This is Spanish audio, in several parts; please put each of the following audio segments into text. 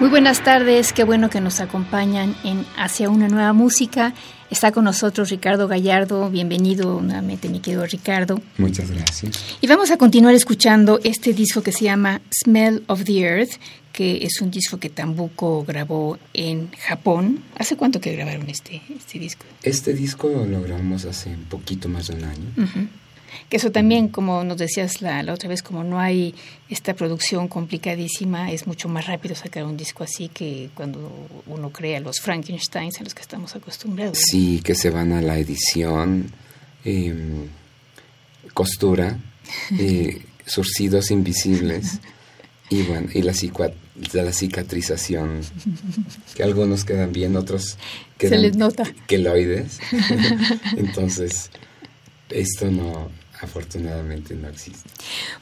Muy buenas tardes, qué bueno que nos acompañan en Hacia una nueva música. Está con nosotros Ricardo Gallardo, bienvenido nuevamente mi querido Ricardo. Muchas gracias. Y vamos a continuar escuchando este disco que se llama Smell of the Earth, que es un disco que Tambuco grabó en Japón. ¿Hace cuánto que grabaron este, este disco? Este disco lo grabamos hace un poquito más de un año. Que eso también, como nos decías la, la, otra vez, como no hay esta producción complicadísima, es mucho más rápido sacar un disco así que cuando uno crea los Frankensteins a los que estamos acostumbrados. Sí, que se van a la edición, eh, costura, eh, surcidos invisibles y bueno, y la, la cicatrización, que algunos quedan bien, otros quedan se les nota. queloides. Entonces, esto no, afortunadamente no existe.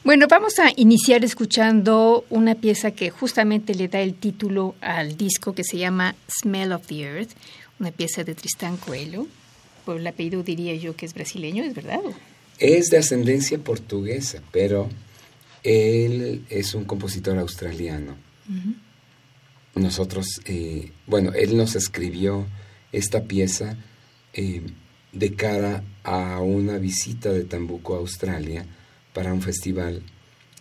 Bueno, vamos a iniciar escuchando una pieza que justamente le da el título al disco que se llama Smell of the Earth, una pieza de Tristán Coelho. Por el apellido diría yo que es brasileño, ¿es verdad? Es de ascendencia portuguesa, pero él es un compositor australiano. Uh -huh. Nosotros, eh, bueno, él nos escribió esta pieza eh, de cara a una visita de Tambuco a Australia para un festival,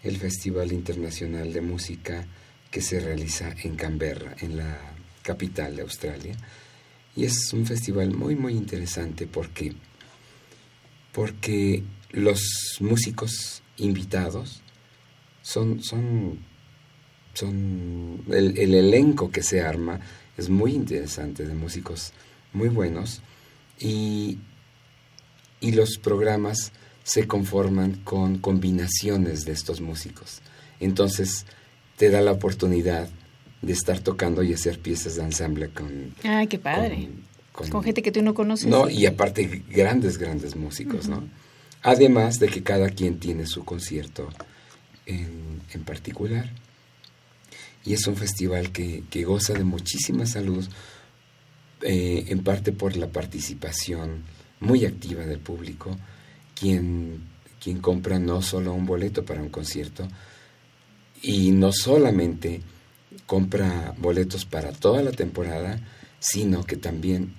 el Festival Internacional de Música que se realiza en Canberra, en la capital de Australia. Y es un festival muy, muy interesante. Porque, porque los músicos invitados son, son, son el, el elenco que se arma es muy interesante de músicos muy buenos. Y, y, los programas se conforman con combinaciones de estos músicos. Entonces te da la oportunidad de estar tocando y hacer piezas de ensamble con... ¡Ay, qué padre! Con, con, con gente que tú no conoces. No, y aparte grandes, grandes músicos, uh -huh. ¿no? Además de que cada quien tiene su concierto en, en particular. Y es un festival que, que goza de muchísima salud, eh, en parte por la participación muy activa del público, quien, quien compra no solo un boleto para un concierto, y no solamente compra boletos para toda la temporada, sino que también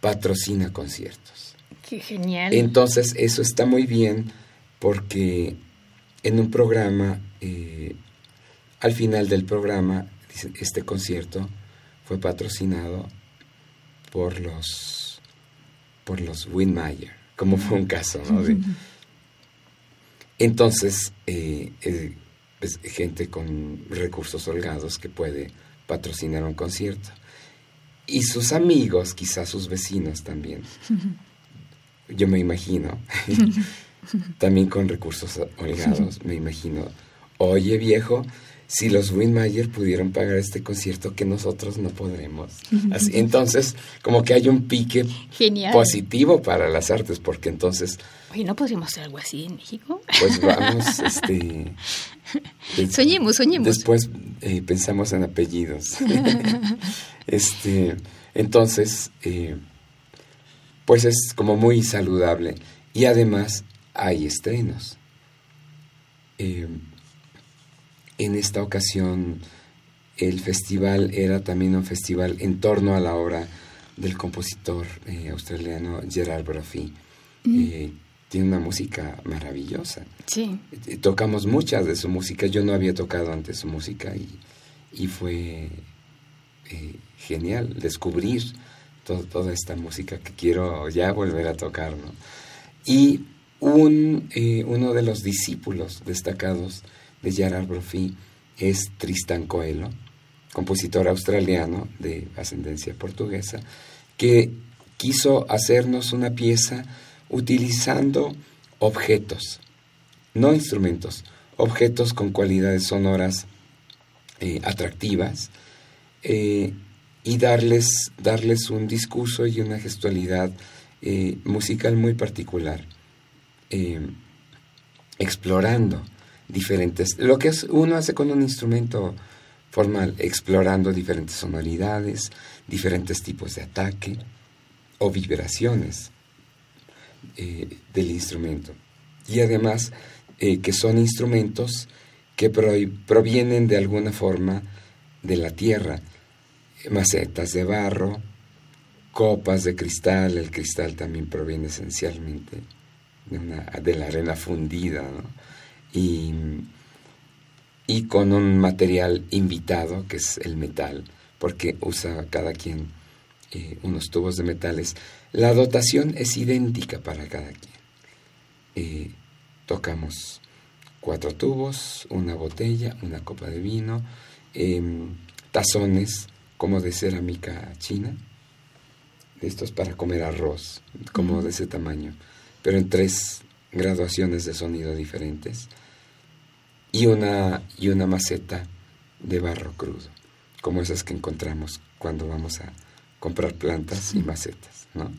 patrocina conciertos. ¡Qué genial! Entonces, eso está muy bien porque en un programa, eh, al final del programa, este concierto fue patrocinado por los por los Winmayer, como fue un caso, ¿no? Entonces, eh, eh, pues, gente con recursos holgados que puede patrocinar un concierto. Y sus amigos, quizás sus vecinos también, yo me imagino, también con recursos holgados, me imagino, oye viejo, si los Winmayer pudieron pagar este concierto que nosotros no podremos. Así, entonces, como que hay un pique Genial. positivo para las artes, porque entonces... Oye, ¿no podríamos hacer algo así en México? Pues vamos, este... soñemos, soñemos. Después eh, pensamos en apellidos. este, entonces, eh, pues es como muy saludable. Y además hay estrenos. Eh, en esta ocasión el festival era también un festival en torno a la obra del compositor eh, australiano Gerard Brophy. Mm. Eh, tiene una música maravillosa. Sí. Eh, tocamos muchas de su música. Yo no había tocado antes su música y, y fue genial descubrir toda esta música que quiero ya volver a tocar. ¿no? Y un, uno de los discípulos destacados de Gerard Brophy es Tristan Coelho, compositor australiano de ascendencia portuguesa, que quiso hacernos una pieza utilizando objetos no instrumentos, objetos con cualidades sonoras eh, atractivas eh, y darles, darles un discurso y una gestualidad eh, musical muy particular, explorando diferentes, lo que uno hace con un instrumento formal, explorando diferentes sonoridades, diferentes tipos de ataque o vibraciones del instrumento. Y además que son instrumentos que provienen de alguna forma de la tierra, macetas de barro, copas de cristal, el cristal también proviene esencialmente de, la arena fundida, y, con un material invitado que es el metal, porque usa cada quien eh, unos tubos de metales. La dotación es idéntica para cada quien. Eh, tocamos cuatro tubos, una botella, una copa de vino, em, tazones como de cerámica china, estos para comer arroz, como de ese tamaño, pero en tres graduaciones de sonido diferentes, y una, y una maceta de barro crudo, como esas que encontramos cuando vamos a comprar plantas y macetas, ¿no?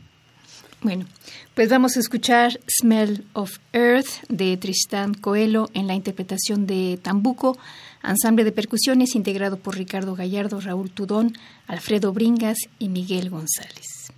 Bueno, pues vamos a escuchar Smell of Earth de Tristán Coelho en la interpretación de Tambuco, ensamble de percusiones integrado por Ricardo Gallardo, Raúl Tudón, Alfredo Bringas y Miguel González.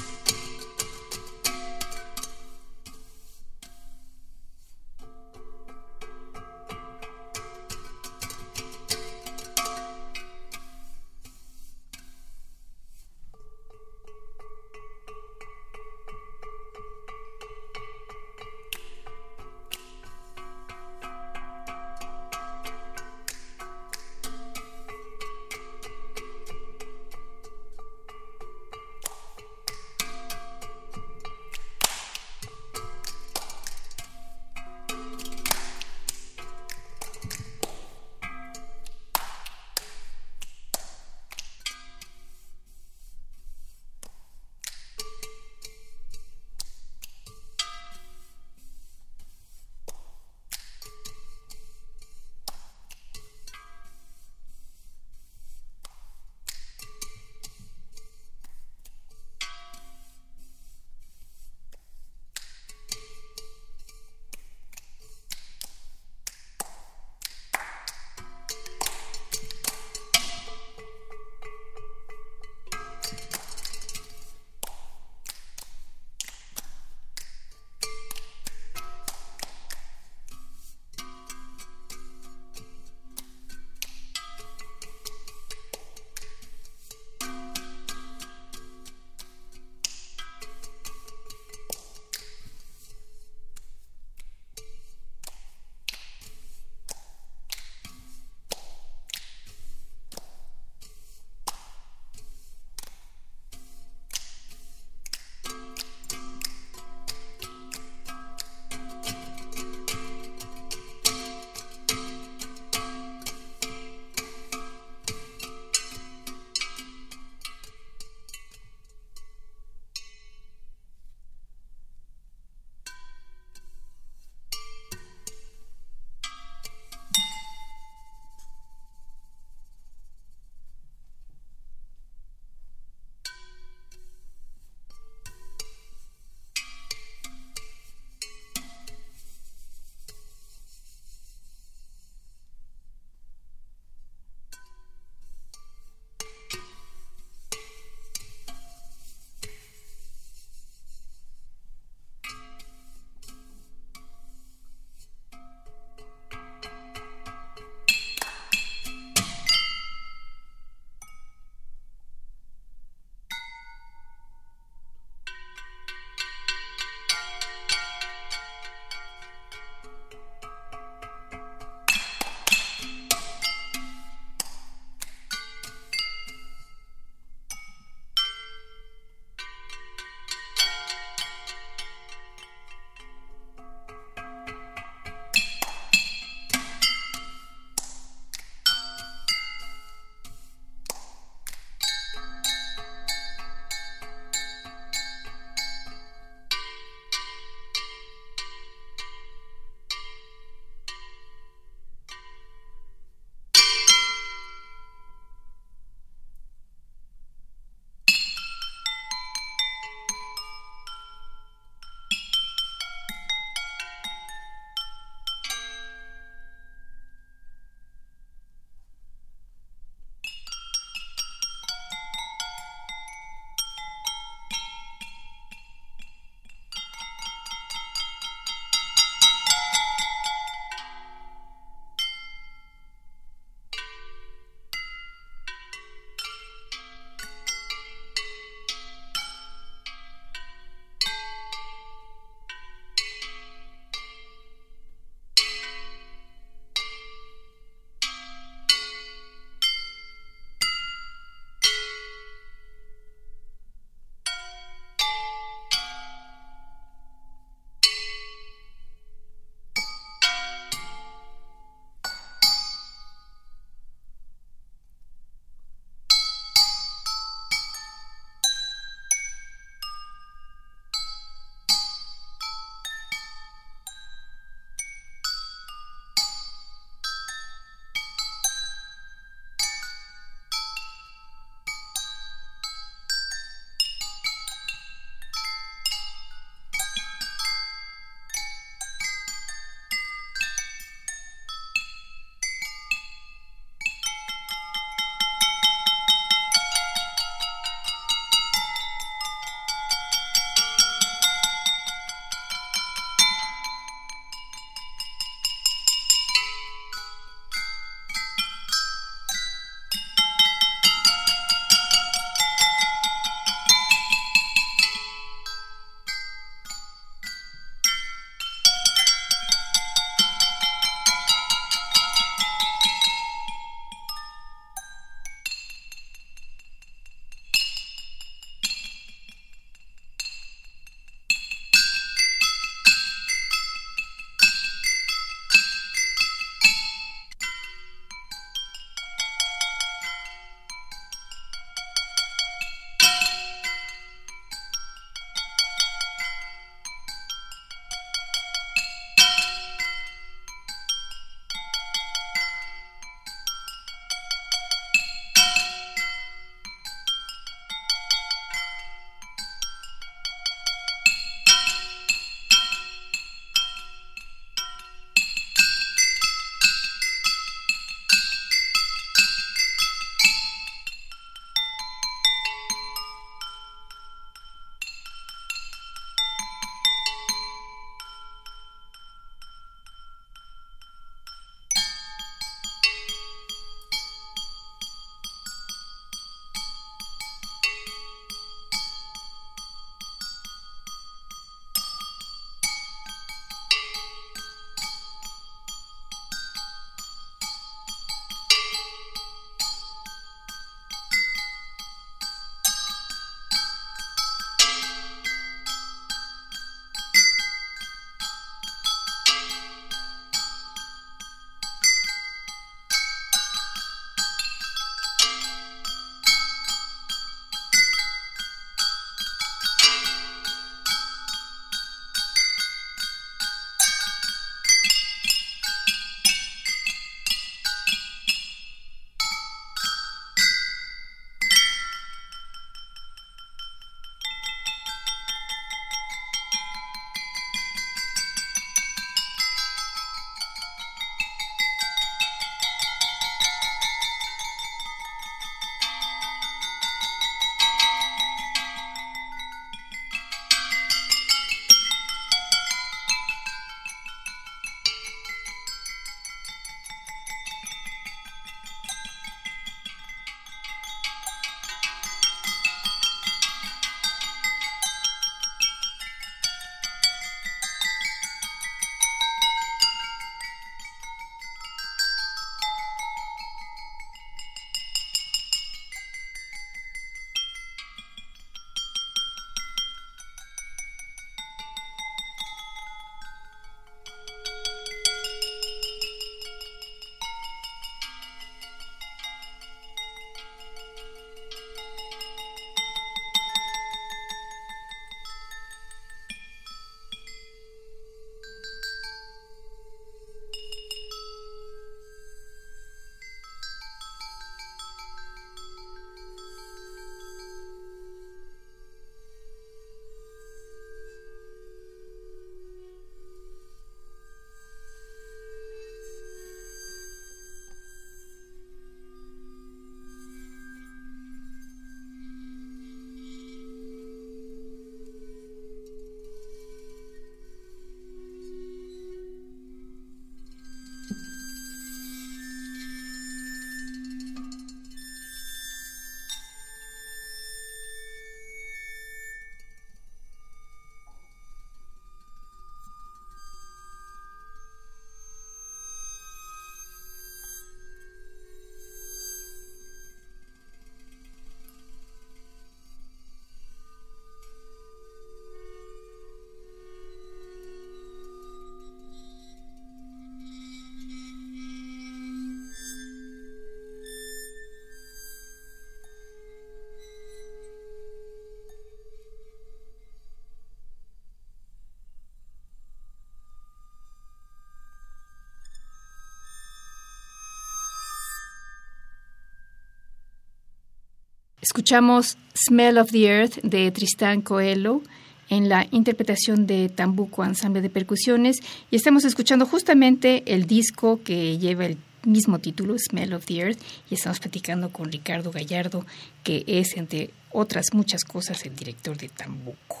Escuchamos Smell of the Earth de Tristán Coelho en la interpretación de Tambuco Ensamble de Percusiones y estamos escuchando justamente el disco que lleva el mismo título, Smell of the Earth, y estamos platicando con Ricardo Gallardo, que es, entre otras muchas cosas, el director de Tambuco.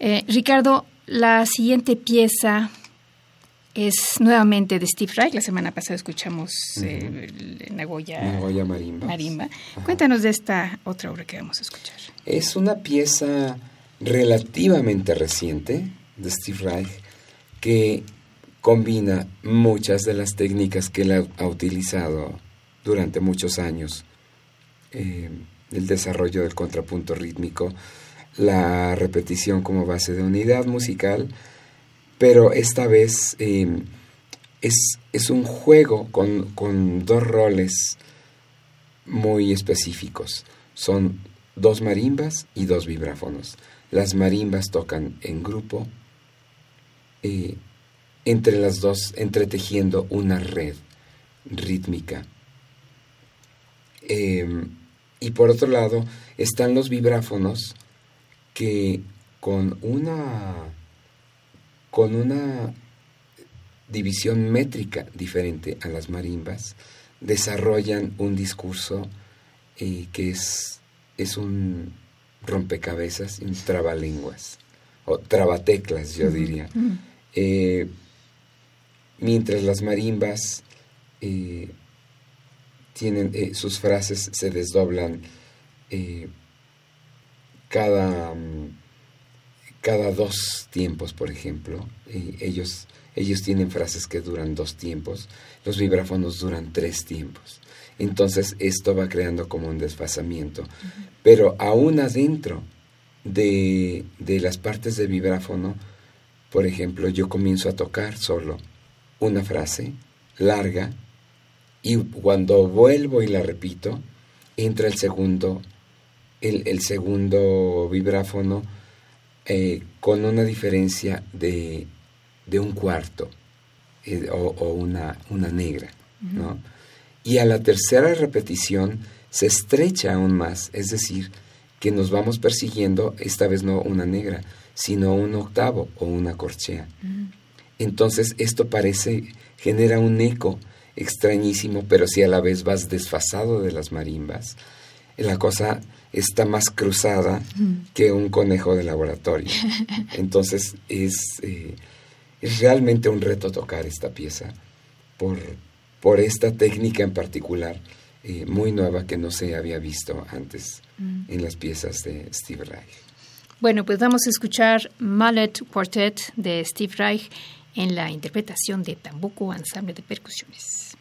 Eh, Ricardo, la siguiente pieza es nuevamente de Steve Reich. La semana pasada escuchamos eh, Nagoya, Nagoya Marimba. Marimba. Cuéntanos de esta otra obra que vamos a escuchar. Es una pieza relativamente reciente de Steve Reich que combina muchas de las técnicas que él ha, utilizado durante muchos años. Eh, el desarrollo del contrapunto rítmico, la repetición como base de unidad musical, pero esta vez em, es, es, un juego con, con, dos roles muy específicos. Son dos marimbas y dos vibráfonos. Las marimbas tocan en grupo, eh, entre las dos entretejiendo una red rítmica. Em, y por otro lado están los vibráfonos que con una con una división métrica diferente a las marimbas desarrollan un discurso eh, que es, es un rompecabezas, un trabalenguas, o trabateclas yo diría. Eh, mientras las marimbas eh, tienen sus frases se desdoblan cada, mm, cada dos tiempos, por ejemplo. ellos, ellos tienen frases que duran dos tiempos, los vibráfonos duran tres tiempos. Entonces esto va creando como un desfasamiento. Pero aún adentro de, de las partes de vibráfono, por ejemplo, yo comienzo a tocar solo una frase larga y cuando vuelvo y la repito, entra el segundo, el, segundo vibráfono eh, con una diferencia de, de un cuarto eh, o, una, una, negra. ¿no? Y a la tercera repetición se estrecha aún más, es decir, que nos vamos persiguiendo, esta vez no una negra, sino un octavo o una corchea. Entonces esto parece, genera un eco extrañísimo, pero si a la vez vas desfasado de las marimbas, la cosa está más cruzada que un conejo de laboratorio. Entonces es, eh, es realmente un reto tocar esta pieza por, por esta técnica en particular, eh, muy nueva que no se había visto antes en las piezas de Steve Reich. Bueno, pues vamos a escuchar Mallet Quartet de Steve Reich en la interpretación de Tambuco Ensamble de Percusiones.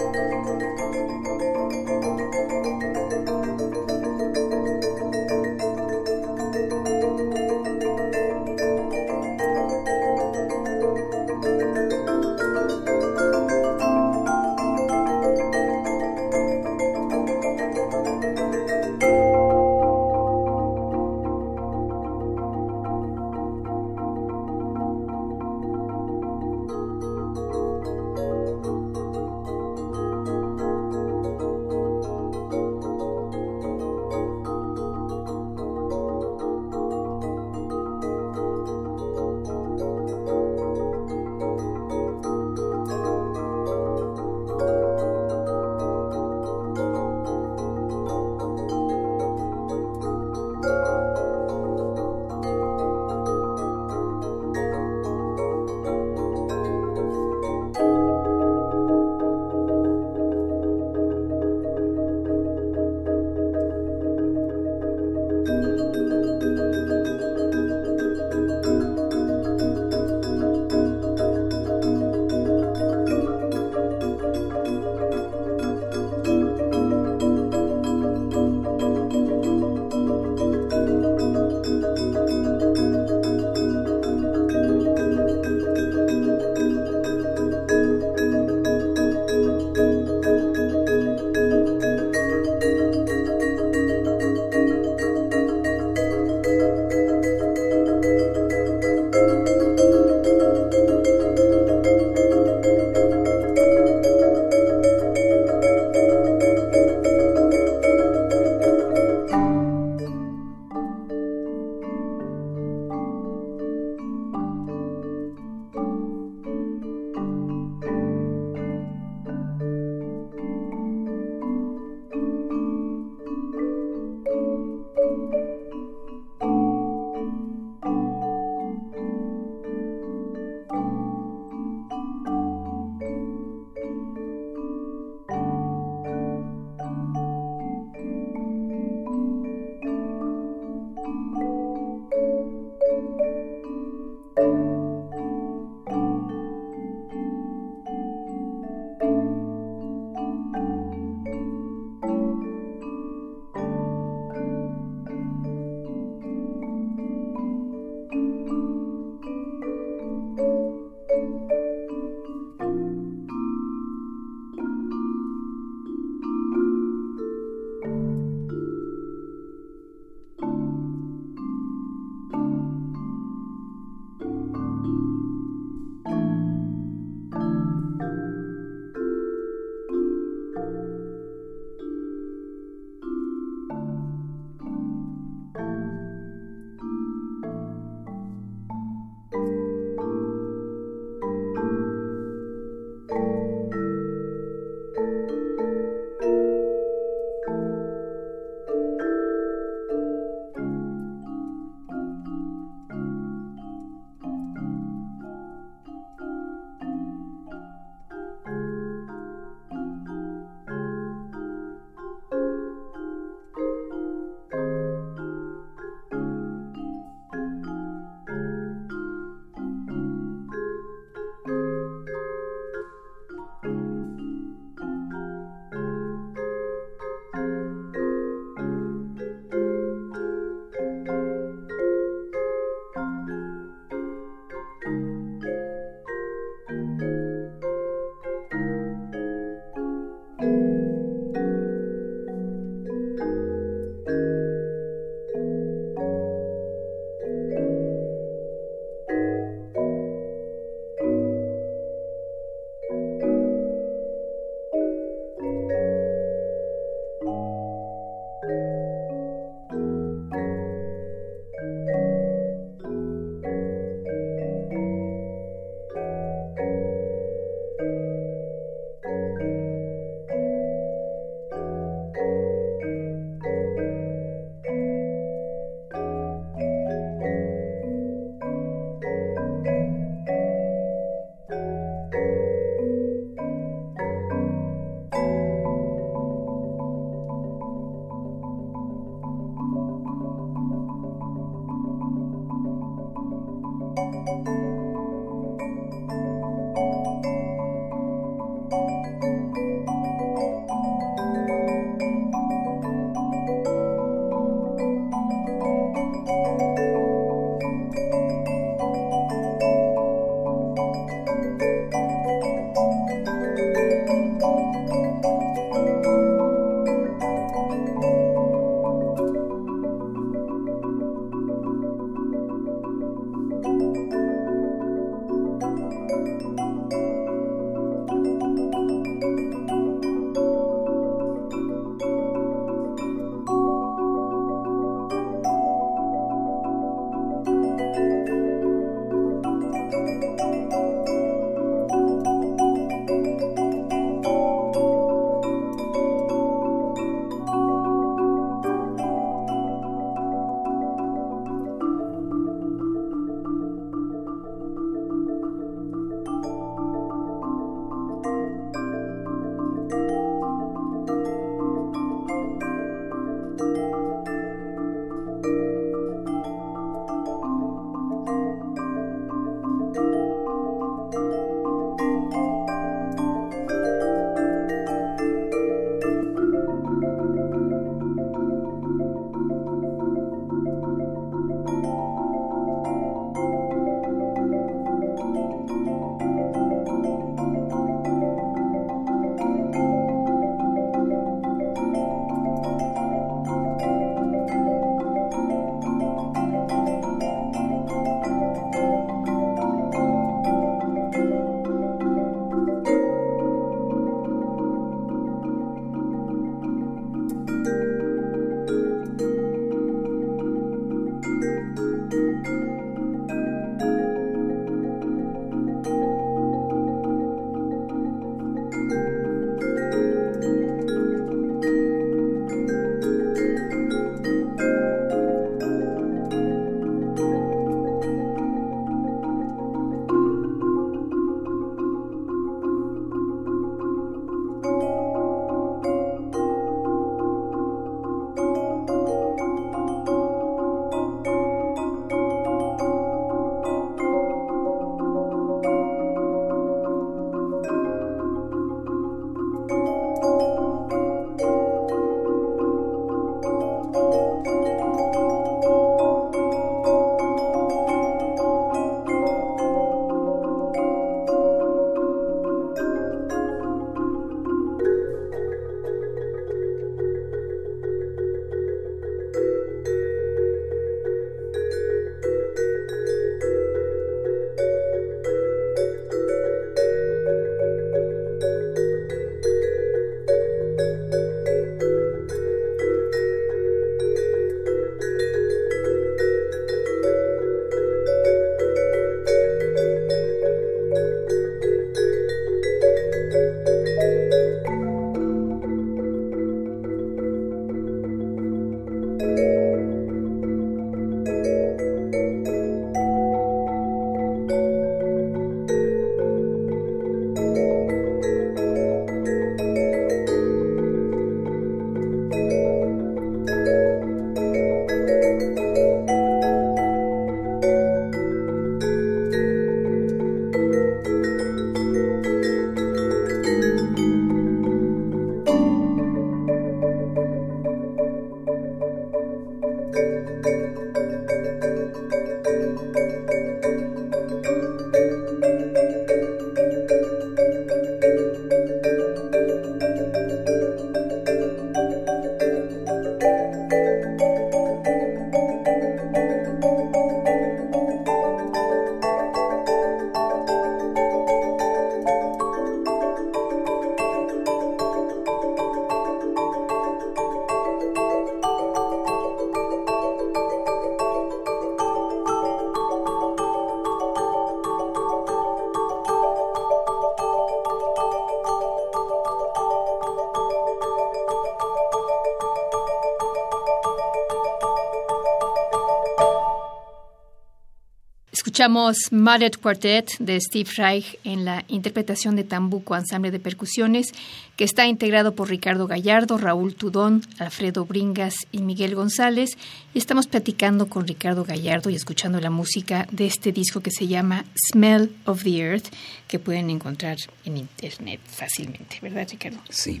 Escuchamos Modded Quartet de Steve Reich en la interpretación de Tambuco Ensamble de Percusiones, que está integrado por Ricardo Gallardo, Raúl Tudón, Alfredo Bringas y Miguel González. Y estamos platicando con Ricardo Gallardo y escuchando la música de este disco que se llama Smell of the Earth, que pueden encontrar en internet fácilmente, ¿verdad, Ricardo? Sí.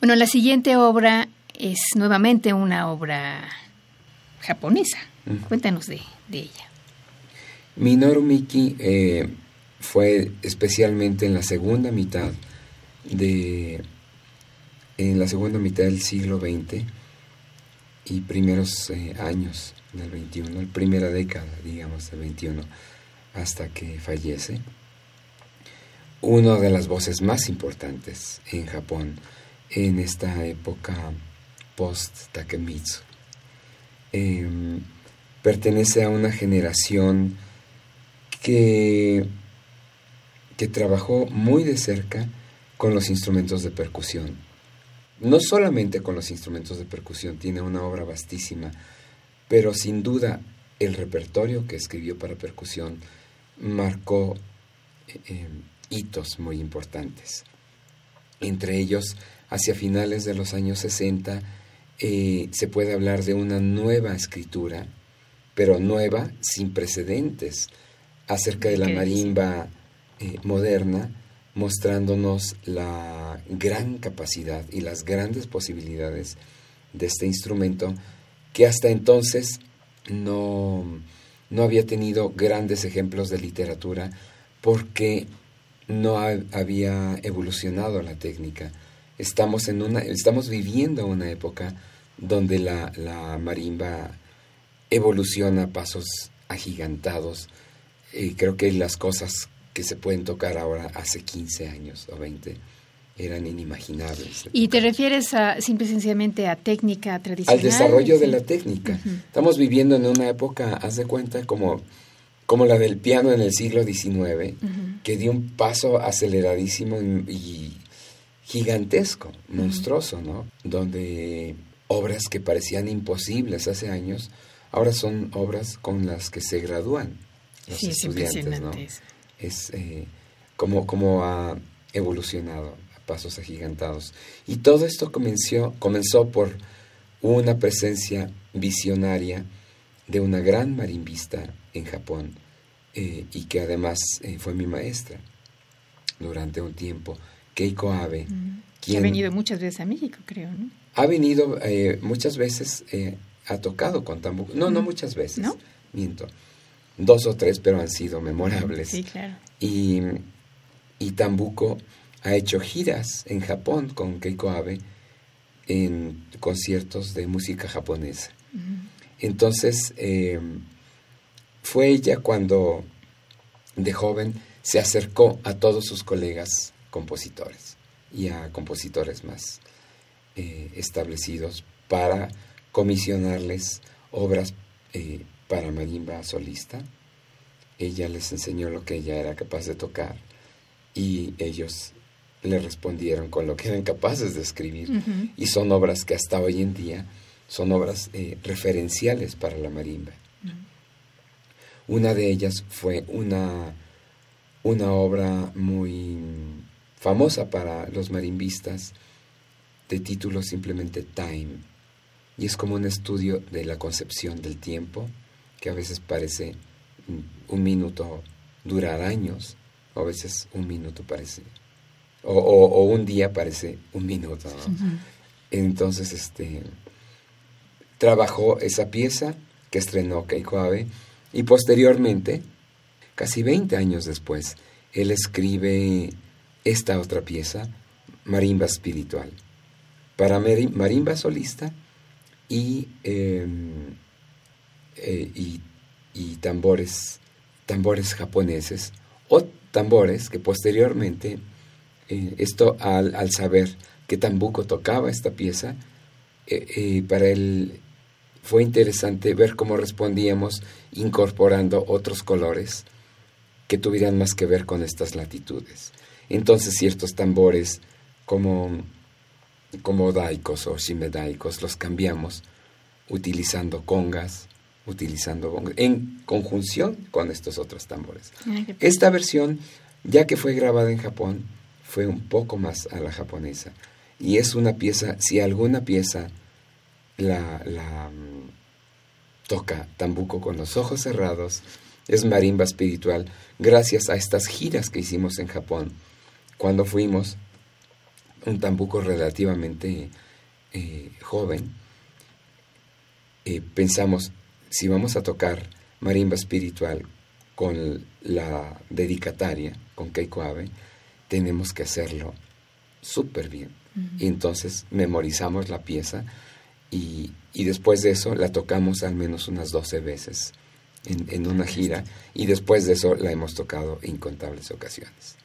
Bueno, la siguiente obra es nuevamente una obra japonesa. Cuéntanos de, de ella. Minoru Miki eh, fue especialmente en la segunda mitad de en la segunda mitad del siglo XX y primeros eh, años del XXI, primera década, digamos, del XXI, hasta que fallece. Una de las voces más importantes en Japón en esta época post-Takemitsu. Em, pertenece a una generación que, que trabajó muy de cerca con los instrumentos de percusión. No solamente con los instrumentos de percusión, tiene una obra vastísima, pero sin duda el repertorio que escribió para percusión marcó eh, eh, hitos muy importantes. Entre ellos, hacia finales de los años 60, eh, se puede hablar de una nueva escritura, pero nueva, sin precedentes, acerca de la marimba eh, moderna, mostrándonos la gran capacidad y las grandes posibilidades de este instrumento que hasta entonces no, no había tenido grandes ejemplos de literatura porque no había evolucionado la técnica. Estamos, en una, estamos viviendo una época donde la, la marimba evoluciona a pasos agigantados, y creo que las cosas que se pueden tocar ahora hace 15 años o 20 eran inimaginables. ¿Y te refieres a simple y sencillamente a técnica tradicional? Al desarrollo de la técnica. Estamos viviendo en una época, haz de cuenta, como, como la del piano en el siglo XIX, que dio un paso aceleradísimo y, gigantesco, monstruoso, ¿no? Donde obras que parecían imposibles hace años, ahora son obras con las que se gradúan los estudiantes, ¿no? Es eh, como, como ha evolucionado a pasos agigantados. Y todo esto comenzó, comenzó por una presencia visionaria de una gran marimbista en Japón eh, y que además eh, fue mi maestra durante un tiempo, Keiko Abe. quien ha venido muchas veces a México, creo, ¿no? Ha venido muchas veces, ha tocado con tambuco. No, no muchas veces. ¿No? Miento dos o tres, pero han sido memorables. Sí, claro. Y, y Tambuco ha hecho giras en Japón con Keiko Abe en conciertos de música japonesa. Entonces, em, fue ella cuando de joven se acercó a todos sus colegas compositores y a compositores más eh, establecidos para comisionarles obras eh, para marimba solista. Ella les enseñó lo que ella era capaz de tocar y ellos le respondieron con lo que eran capaces de escribir. Y son obras que hasta hoy en día son obras eh, referenciales para la marimba. Una de ellas fue una, una obra muy famosa para los marimbistas de título simplemente Time. Y es como un estudio de la concepción del tiempo, que a veces parece un minuto durar años, o a veces un minuto parece, o, un día parece un minuto. Entonces, este, trabajó esa pieza que estrenó Keiko Abe y posteriormente, casi 20 años después, él escribe esta otra pieza, Marimba Espiritual, para marimba solista y em, eh, y, tambores, tambores japoneses o tambores que posteriormente, eh, esto al, saber que Tambuco tocaba esta pieza, eh, para él fue interesante ver cómo respondíamos incorporando otros colores que tuvieran más que ver con estas latitudes. Entonces ciertos tambores como, como daikos o shimedaikos los cambiamos utilizando congas, utilizando bongos, en conjunción con estos otros tambores. Esta versión, ya que fue grabada en Japón, fue un poco más a la japonesa. Y es una pieza, si alguna pieza la, la, mm, toca tambuco con los ojos cerrados, es marimba espiritual, gracias a estas giras que hicimos en Japón. Cuando fuimos, un tambuco relativamente eh, joven, eh, pensamos, si vamos a tocar marimba espiritual con la dedicataria, con Keiko Abe, tenemos que hacerlo súper bien. Y entonces memorizamos la pieza y, y después de eso la tocamos al menos unas 12 veces en, en una gira y después de eso la hemos tocado incontables ocasiones.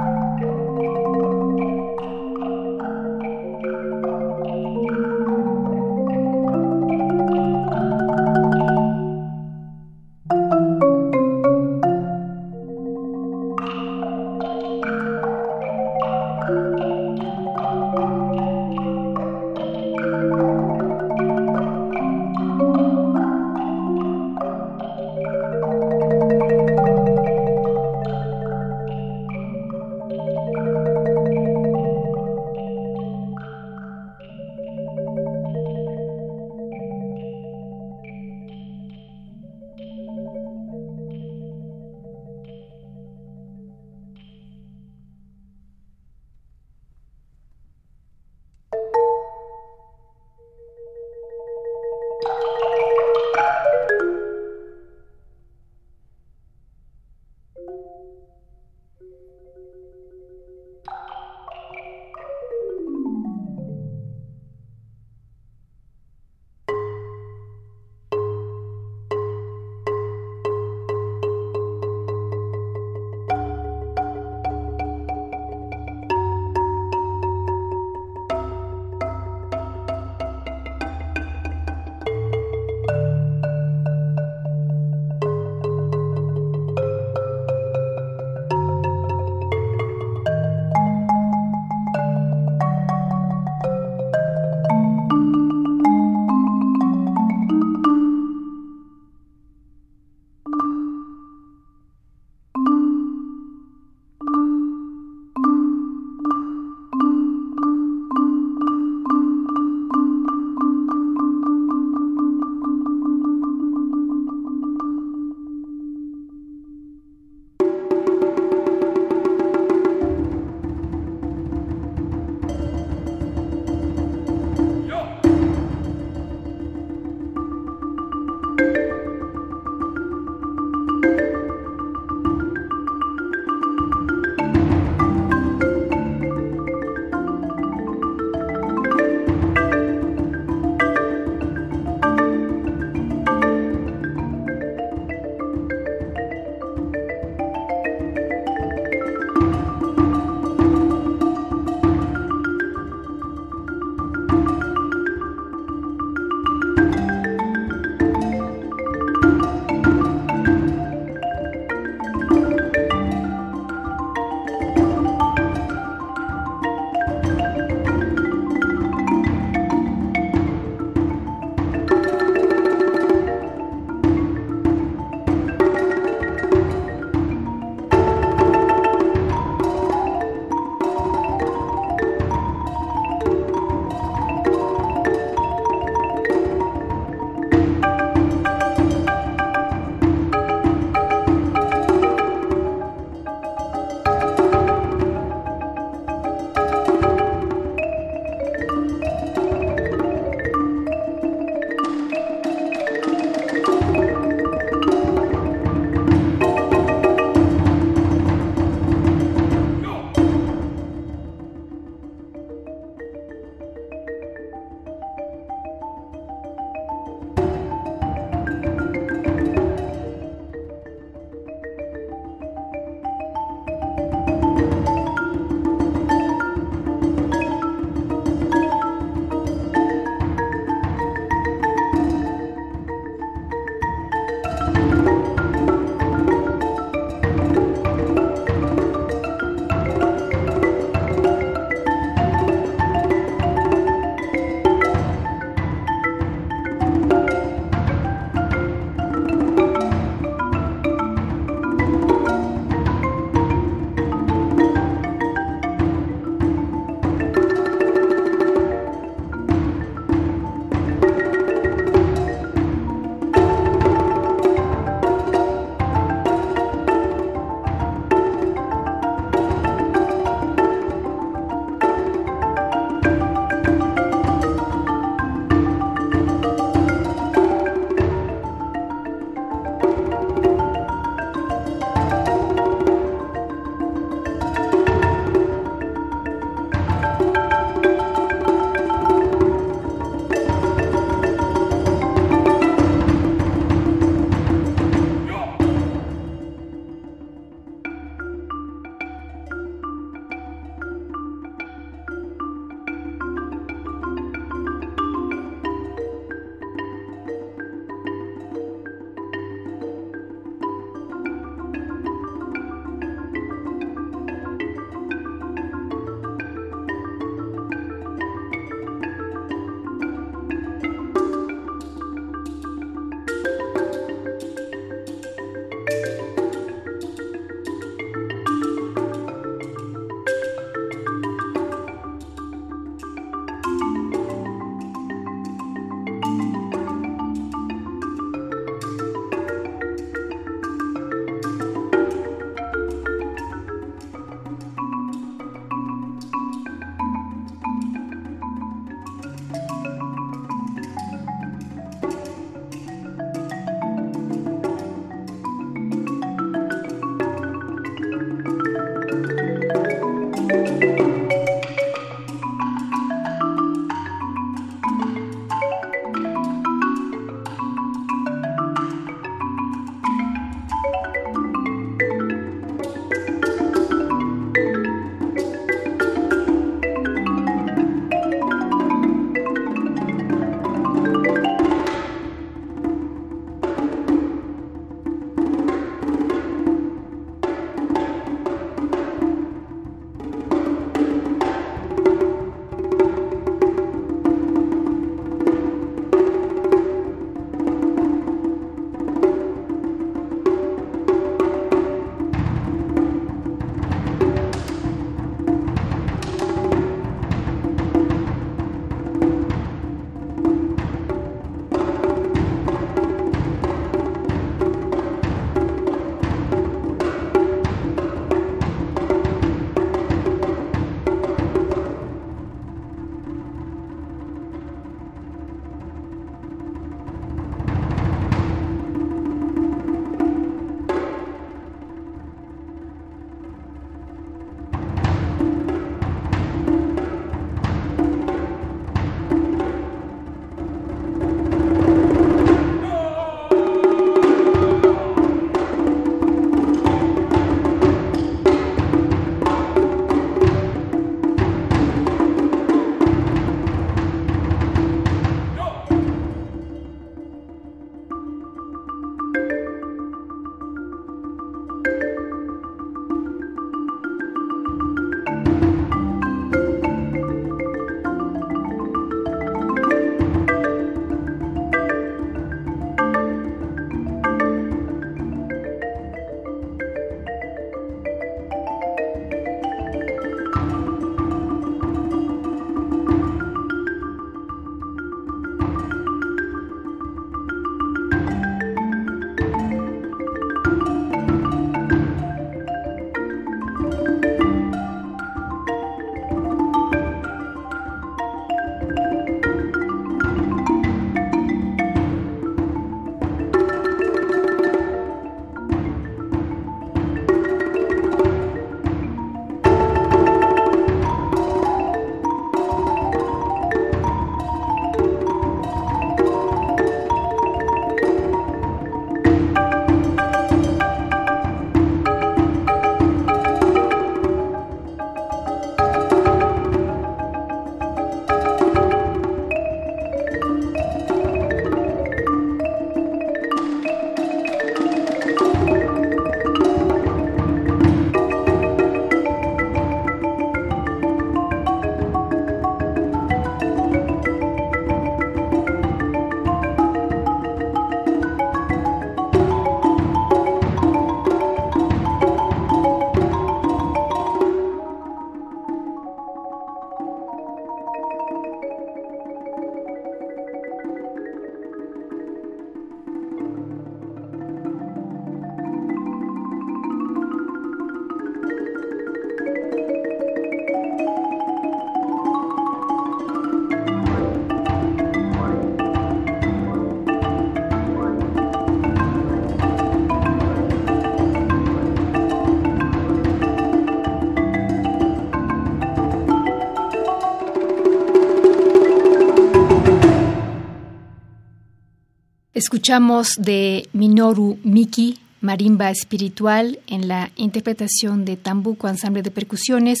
Escuchamos de Minoru Miki, marimba espiritual, en la interpretación de Tambuco Ensamble de Percusiones,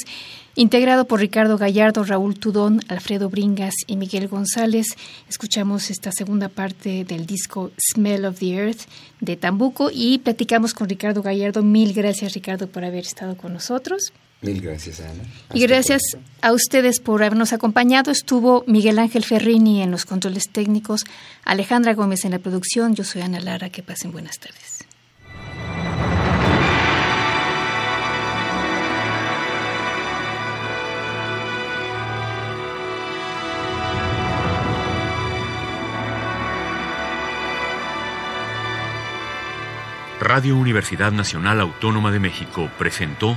integrado por Ricardo Gallardo, Raúl Tudón, Alfredo Bringas y Miguel González. Escuchamos esta segunda parte del disco Smell of the Earth de Tambuco y platicamos con Ricardo Gallardo. Mil gracias, Ricardo, por haber estado con nosotros. Mil gracias, Ana. y gracias a ustedes por habernos acompañado. Estuvo Miguel Ángel Ferrini en los controles técnicos, Alejandra Gómez en la producción. Yo soy Ana Lara. Que pasen buenas tardes. Radio Universidad Nacional Autónoma de México presentó